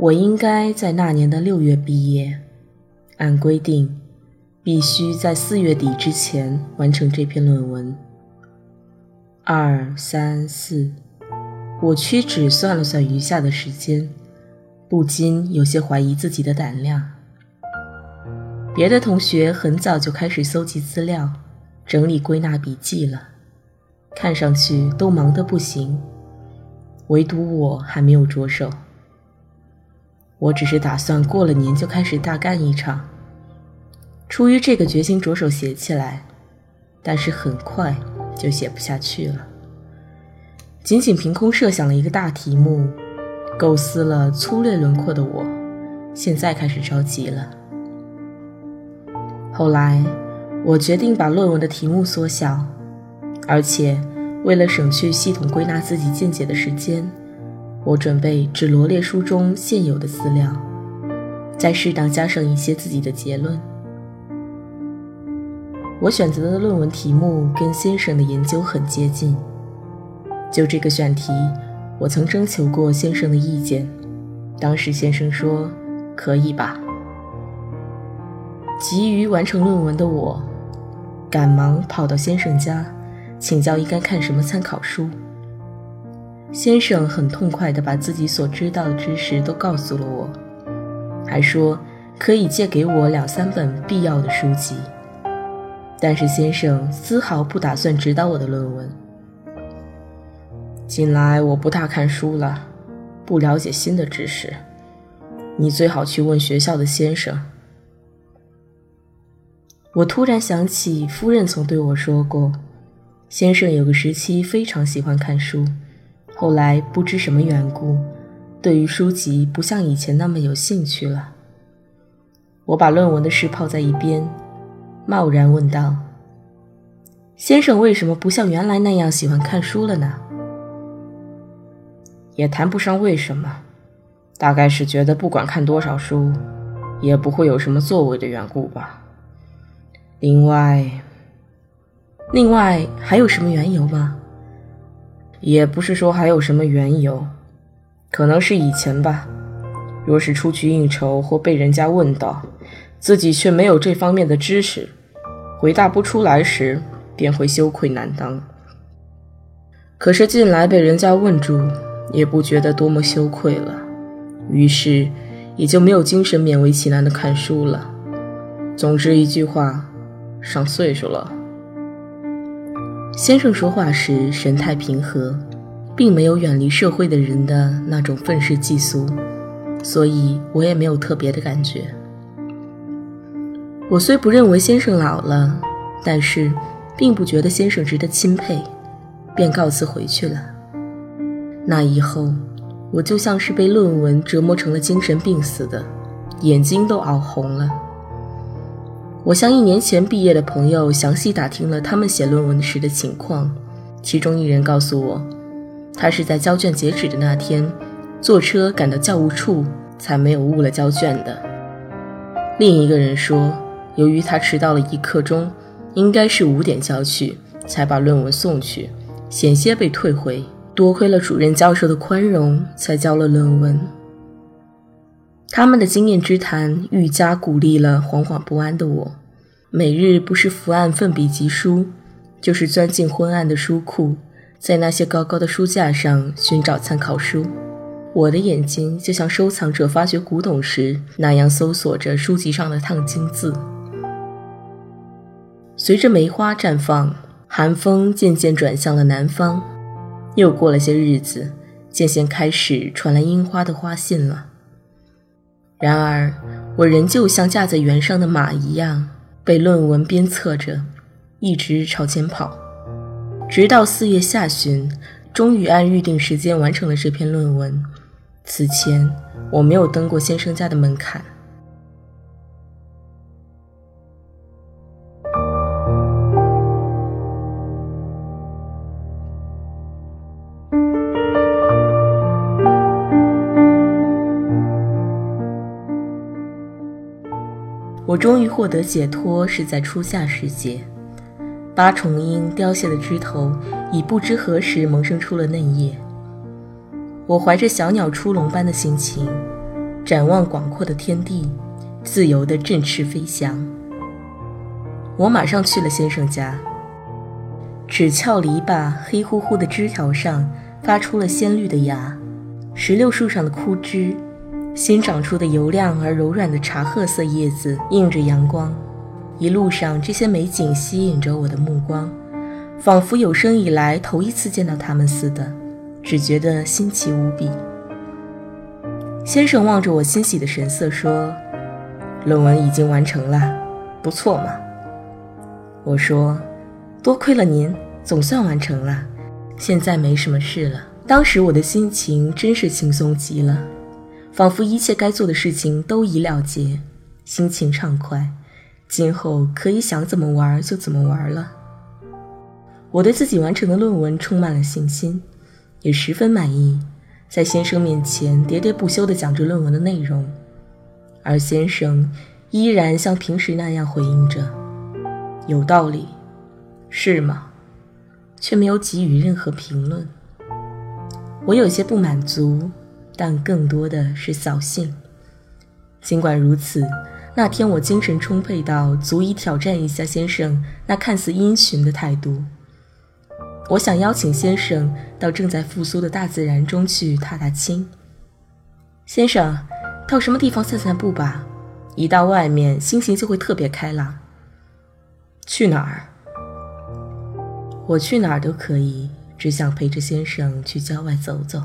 我应该在那年的六月毕业，按规定，必须在四月底之前完成这篇论文。二三四，我屈指算了算余下的时间，不禁有些怀疑自己的胆量。别的同学很早就开始搜集资料、整理归纳笔记了，看上去都忙得不行，唯独我还没有着手。我只是打算过了年就开始大干一场。出于这个决心，着手写起来，但是很快就写不下去了。仅仅凭空设想了一个大题目，构思了粗略轮廓的我，现在开始着急了。后来，我决定把论文的题目缩小，而且为了省去系统归纳自己见解的时间。我准备只罗列书中现有的资料，再适当加上一些自己的结论。我选择的论文题目跟先生的研究很接近。就这个选题，我曾征求过先生的意见，当时先生说可以吧。急于完成论文的我，赶忙跑到先生家，请教应该看什么参考书。先生很痛快地把自己所知道的知识都告诉了我，还说可以借给我两三本必要的书籍。但是先生丝毫不打算指导我的论文。近来我不大看书了，不了解新的知识。你最好去问学校的先生。我突然想起夫人曾对我说过，先生有个时期非常喜欢看书。后来不知什么缘故，对于书籍不像以前那么有兴趣了。我把论文的事抛在一边，贸然问道：“先生为什么不像原来那样喜欢看书了呢？”也谈不上为什么，大概是觉得不管看多少书，也不会有什么作为的缘故吧。另外，另外还有什么缘由吗？也不是说还有什么缘由，可能是以前吧。若是出去应酬或被人家问到，自己却没有这方面的知识，回答不出来时，便会羞愧难当。可是近来被人家问住，也不觉得多么羞愧了，于是也就没有精神勉为其难的看书了。总之一句话，上岁数了。先生说话时神态平和，并没有远离社会的人的那种愤世嫉俗，所以我也没有特别的感觉。我虽不认为先生老了，但是并不觉得先生值得钦佩，便告辞回去了。那以后，我就像是被论文折磨成了精神病似的，眼睛都熬红了。我向一年前毕业的朋友详细打听了他们写论文时的情况，其中一人告诉我，他是在交卷截止的那天，坐车赶到教务处，才没有误了交卷的。另一个人说，由于他迟到了一刻钟，应该是五点交去，才把论文送去，险些被退回，多亏了主任教授的宽容，才交了论文。他们的经验之谈愈加鼓励了惶惶不安的我，每日不是伏案奋笔疾书，就是钻进昏暗的书库，在那些高高的书架上寻找参考书。我的眼睛就像收藏者发掘古董时那样搜索着书籍上的烫金字。随着梅花绽放，寒风渐渐转向了南方。又过了些日子，渐渐开始传来樱花的花信了。然而，我仍旧像架在原上的马一样，被论文鞭策着，一直朝前跑，直到四月下旬，终于按预定时间完成了这篇论文。此前，我没有登过先生家的门槛。我终于获得解脱，是在初夏时节，八重樱凋谢的枝头已不知何时萌生出了嫩叶。我怀着小鸟出笼般的心情，展望广阔的天地，自由地振翅飞翔。我马上去了先生家，纸翘篱笆黑乎乎的枝条上发出了鲜绿的芽，石榴树上的枯枝。新长出的油亮而柔软的茶褐色叶子映着阳光，一路上这些美景吸引着我的目光，仿佛有生以来头一次见到它们似的，只觉得新奇无比。先生望着我欣喜的神色说：“论文已经完成了，不错嘛。”我说：“多亏了您，总算完成了，现在没什么事了。”当时我的心情真是轻松极了。仿佛一切该做的事情都已了结，心情畅快，今后可以想怎么玩就怎么玩了。我对自己完成的论文充满了信心，也十分满意，在先生面前喋喋不休地讲着论文的内容，而先生依然像平时那样回应着：“有道理，是吗？”却没有给予任何评论。我有些不满足。但更多的是扫兴。尽管如此，那天我精神充沛到足以挑战一下先生那看似阴循的态度。我想邀请先生到正在复苏的大自然中去踏踏青。先生，到什么地方散散步吧？一到外面，心情就会特别开朗。去哪儿？我去哪儿都可以，只想陪着先生去郊外走走。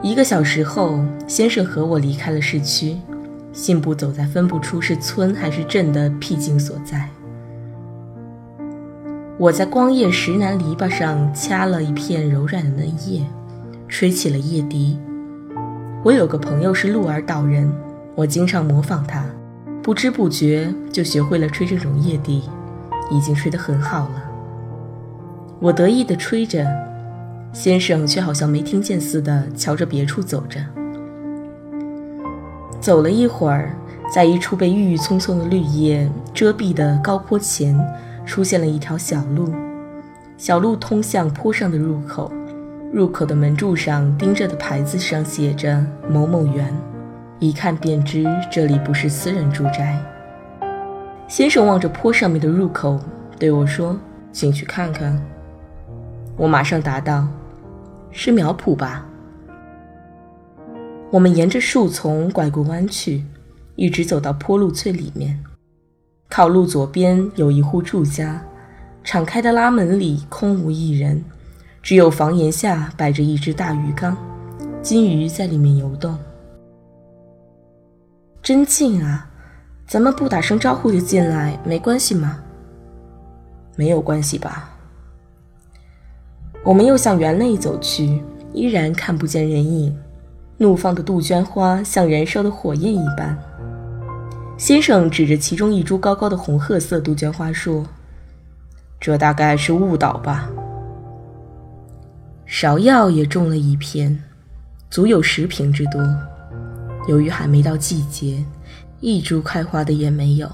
一个小时后，先生和我离开了市区，信步走在分不出是村还是镇的僻静所在。我在光叶石楠篱笆上掐了一片柔软的嫩叶，吹起了叶笛。我有个朋友是鹿儿岛人，我经常模仿他，不知不觉就学会了吹这种叶笛，已经吹得很好了。我得意地吹着。先生却好像没听见似的，瞧着别处走着。走了一会儿，在一处被郁郁葱葱的绿叶遮蔽的高坡前，出现了一条小路。小路通向坡上的入口，入口的门柱上钉着的牌子上写着“某某园”，一看便知这里不是私人住宅。先生望着坡上面的入口，对我说：“进去看看。”我马上答道。是苗圃吧？我们沿着树丛拐过弯去，一直走到坡路最里面。靠路左边有一户住家，敞开的拉门里空无一人，只有房檐下摆着一只大鱼缸，金鱼在里面游动。真近啊！咱们不打声招呼就进来，没关系吗？没有关系吧。我们又向园内走去，依然看不见人影。怒放的杜鹃花像燃烧的火焰一般。先生指着其中一株高高的红褐色杜鹃花说：“这大概是误导吧。”芍药也种了一片，足有十坪之多。由于还没到季节，一株开花的也没有。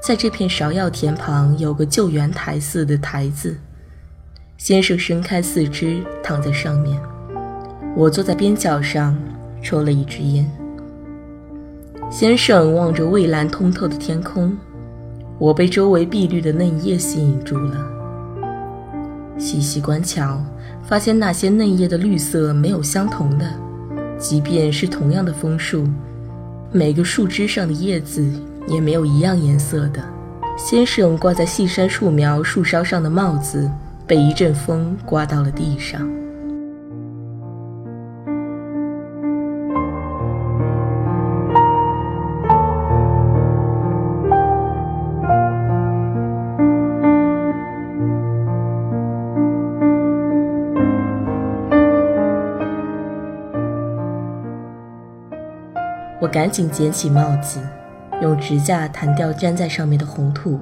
在这片芍药田旁有个旧圆台似的台子。先生伸开四肢躺在上面，我坐在边角上抽了一支烟。先生望着蔚蓝通透的天空，我被周围碧绿的嫩叶吸引住了。细细观瞧，发现那些嫩叶的绿色没有相同的，即便是同样的枫树，每个树枝上的叶子也没有一样颜色的。先生挂在细山树苗树梢上的帽子，被一阵风刮到了地上。我赶紧捡起帽子，用指甲弹掉粘在上面的红土，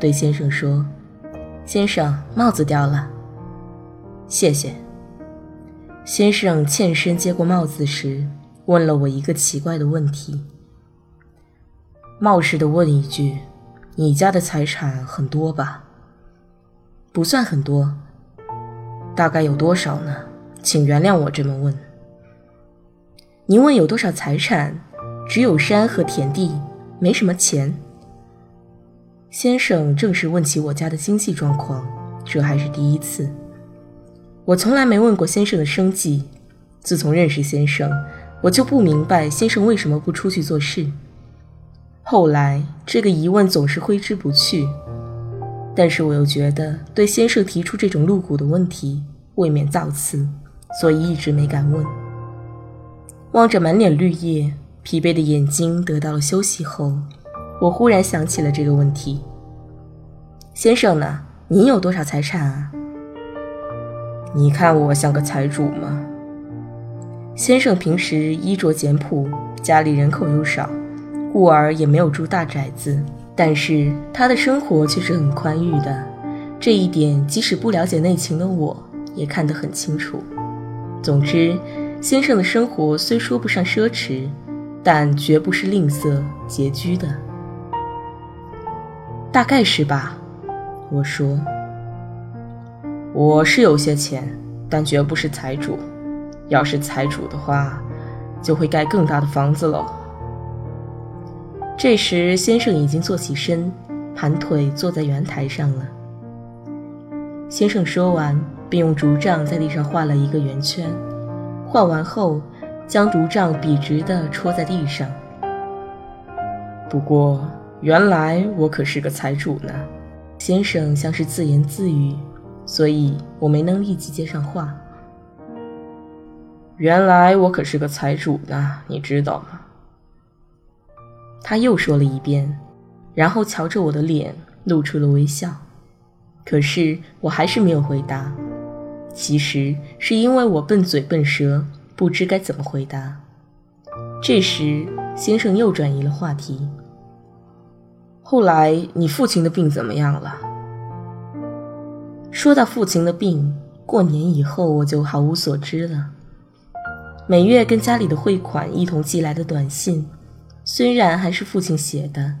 对先生说：“先生，帽子掉了。”谢谢。先生欠身接过帽子时，问了我一个奇怪的问题，冒失的问一句：“你家的财产很多吧？”“不算很多。”“大概有多少呢？”“请原谅我这么问。”“您问有多少财产？”只有山和田地，没什么钱。先生正式问起我家的经济状况，这还是第一次。我从来没问过先生的生计。自从认识先生，我就不明白先生为什么不出去做事。后来这个疑问总是挥之不去，但是我又觉得对先生提出这种露骨的问题未免造次，所以一直没敢问。望着满脸绿叶。疲惫的眼睛得到了休息后，我忽然想起了这个问题：“先生呢？你有多少财产啊？”你看我像个财主吗？先生平时衣着简朴，家里人口又少，故而也没有住大宅子，但是他的生活却是很宽裕的。这一点，即使不了解内情的我也看得很清楚。总之，先生的生活虽说不上奢侈。但绝不是吝啬拮据的，大概是吧。我说，我是有些钱，但绝不是财主。要是财主的话，就会盖更大的房子喽。这时，先生已经坐起身，盘腿坐在圆台上了。先生说完，便用竹杖在地上画了一个圆圈，画完后。将竹杖笔直地戳在地上。不过，原来我可是个财主呢。先生像是自言自语，所以我没能立即接上话。原来我可是个财主呢，你知道吗？他又说了一遍，然后瞧着我的脸，露出了微笑。可是我还是没有回答。其实是因为我笨嘴笨舌。不知该怎么回答。这时，先生又转移了话题。后来，你父亲的病怎么样了？说到父亲的病，过年以后我就毫无所知了。每月跟家里的汇款一同寄来的短信，虽然还是父亲写的，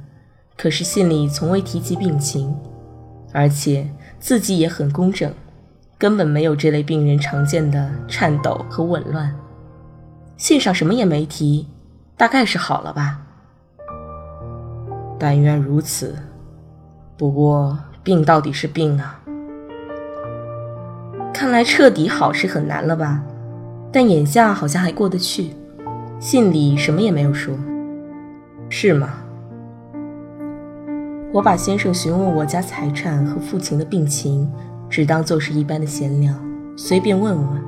可是信里从未提及病情，而且字迹也很工整，根本没有这类病人常见的颤抖和紊乱。信上什么也没提，大概是好了吧。但愿如此。不过病到底是病啊。看来彻底好是很难了吧？但眼下好像还过得去。信里什么也没有说，是吗？我把先生询问我家财产和父亲的病情，只当做是一般的闲聊，随便问问。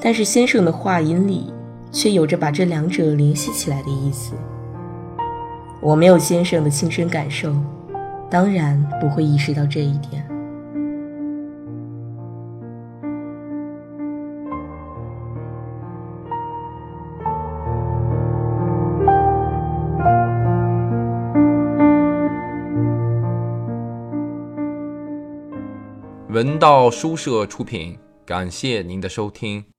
但是先生的话音里，却有着把这两者联系起来的意思。我没有先生的亲身感受，当然不会意识到这一点。文道书社出品，感谢您的收听。